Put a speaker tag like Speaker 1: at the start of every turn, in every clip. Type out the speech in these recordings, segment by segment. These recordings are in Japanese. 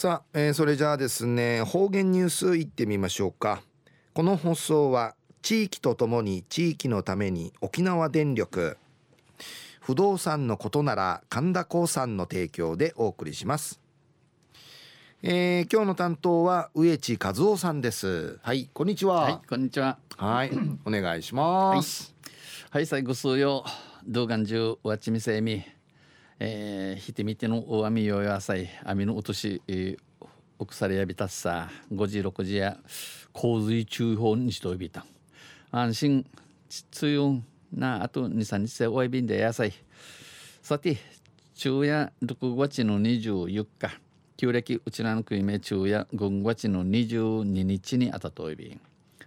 Speaker 1: さあ、えー、それじゃあですね方言ニュースいってみましょうか。この放送は地域とともに地域のために沖縄電力不動産のことなら神田興産の提供でお送りします。えー、今日の担当は植地和夫さんです。はいこんにちは。
Speaker 2: はいこんにちは。
Speaker 1: はいお願いします、
Speaker 2: はい、はい、最後数曜動画中わちみせみえー、ひてみての大網よやさい網の落とし、えー、おくされやびたっさ5時6時や洪水注意報にしといびた。安心つゆなあと23日でおいびんでやさい。さて昼夜6月の24日旧暦うちらの国名中夜5月の22日にあたといびん。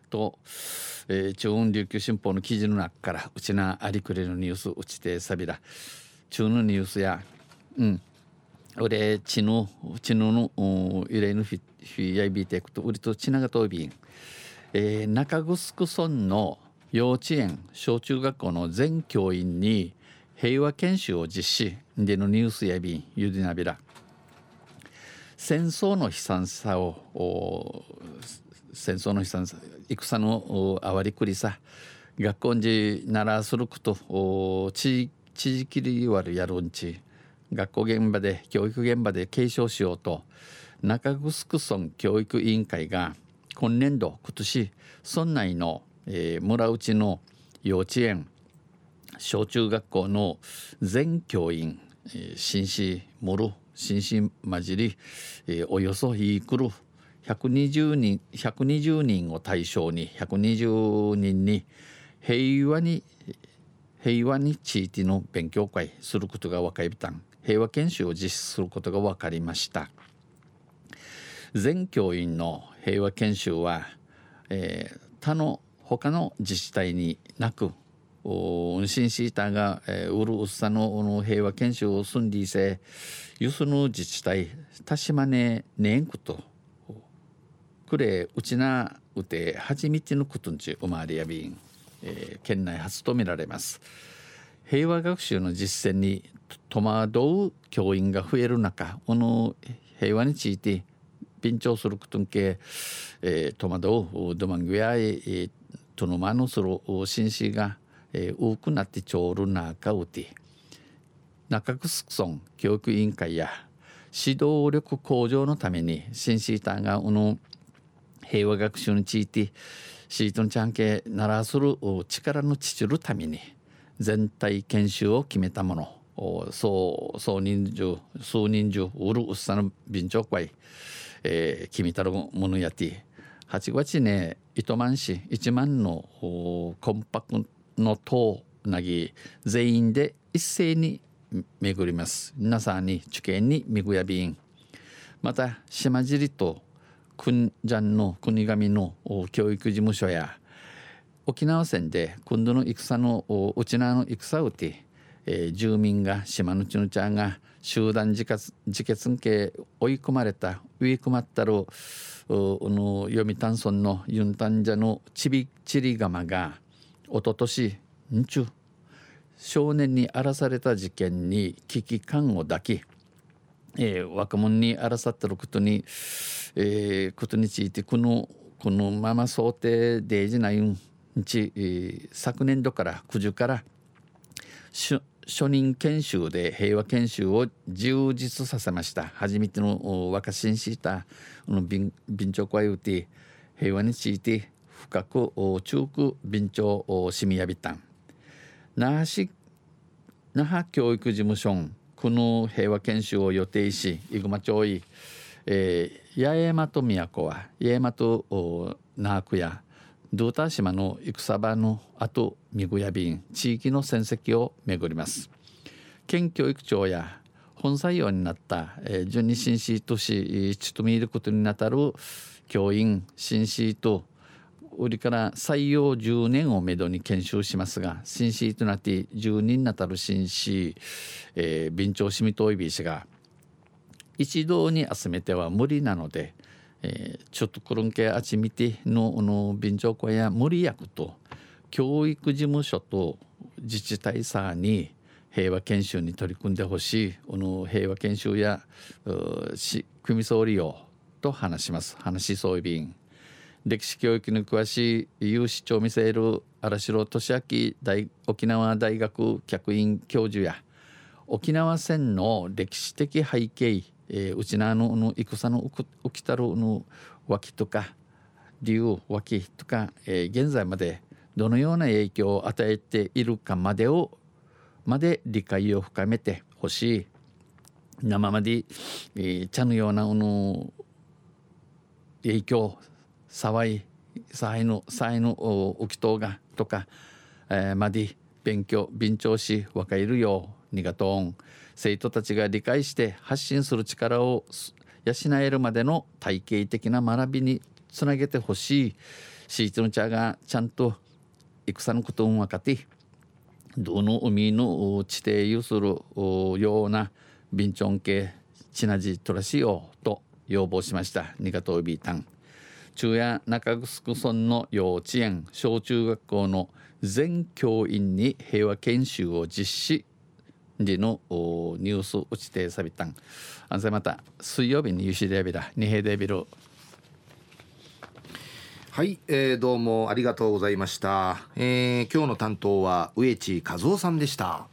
Speaker 2: と、えー、中央琉球新報の記事の中からうちなありくれるニュースうちてさびら。中のニュースや。うん。俺血の血のの揺れのフィやびていくと売りと血長とびん、えー、中城村の幼稚園小中学校の全教員に平和研修を実施。でのニュースやびんゆでなびら。戦争の悲惨さを戦争の悲惨さ戦のあわりくりさ。学校にならすること地域地域リワルやるんち。学校現場で教育現場で継承しようと中城村教育委員会が今年度今年村内の、えー、村内の幼稚園小中学校の全教員、えー、紳士もる紳士混じり、えー、およそいくる120人120人を対象に120人に平和に平和に地域の勉強会することが分かりたん平和研修を実施することが分かりました。全教員の平和研修は、えー、他の他の自治体になく運賃シーターが、えー、ウルウッサの平和研修を済んでいせユスの自治体たしまねねんことくれうちなうて初めてのことんち生まれやびん。えー、県内初とみられます。平和学習の実践に戸惑う教員が増える中この平和について便調することんけ、えー、戸惑うドマングや、えー、とのまのする紳士が、えー、多くなってちょうるなかうて中城村教育委員会や指導力向上のために紳士たがこの平和学習についてシートンちゃんけならする力のちちるために全体研修を決めたもの。総総人数数人数うるうっさの便長会、えー、決めたるものやて。8月ね糸満市1万のコンパクの塔なぎ全員で一斉に巡ります。皆さんに受験にみぐやびん。また島尻と国ジャンの国神の教育事務所や沖縄戦で今度の戦の内縄の戦をて、えー、住民が島のちぬちゃんが集団自決自決んけ追い込まれた追い込まったるの読谷村のユンタンジャのちびちり釜がおととしんちゅ少年に荒らされた事件に危機感を抱きえー、若者に争ってることに、えー、ことについてこのこのまま想定でじないんち、えー、昨年度から9時から初任研修で平和研修を充実させました。初めての若新した便長会うて平和について深く中く便長しみやびた。ん那覇市那覇教育事務所。この平和研修を予定し生駒町医、えー、八重山と都は八重山と那覇区やドーター島の戦場の後みぐや便地域の戦績を巡ります。県教育庁や本採用になった、えー、順に新シートしちとみることになたる教員新シート売りから採用10年をめどに研修しますが新シとなって10人なたる新市、えー、備長しみといびしが一堂に集めては無理なので、えー、ちょっとこるんけあちみてのの備長小や無理役と教育事務所と自治体さに平和研修に取り組んでほしいこの平和研修や組総理よと話します。話しそういびん歴史教育に詳しい有志長見せる荒城俊明大沖縄大学客員教授や沖縄戦の歴史的背景、えー、うちのの戦の起きたるの脇とか理由脇とか、えー、現在までどのような影響を与えているかまでをまで理解を深めてほしい。生まで、えー、茶のようなの影響騒い才の才の起きとうがとか、えー、まで勉強便調し若いるようにがとん。生徒たちが理解して発信する力を養えるまでの体系的な学びにつなげてほしい。シーツの茶がちゃんと戦のことを分かってどの海の地底有するようなビンチョン系チナジトラシオと要望しました。ニガトビータン。中夜中城村の幼稚園小中学校の全教員に平和研修を実施。時のニュース打ちてさびたん。あんまた水曜日にユシデビラ二平デビル。
Speaker 1: はい、えー、どうもありがとうございました、えー、今日の担当は植地和夫さんでした。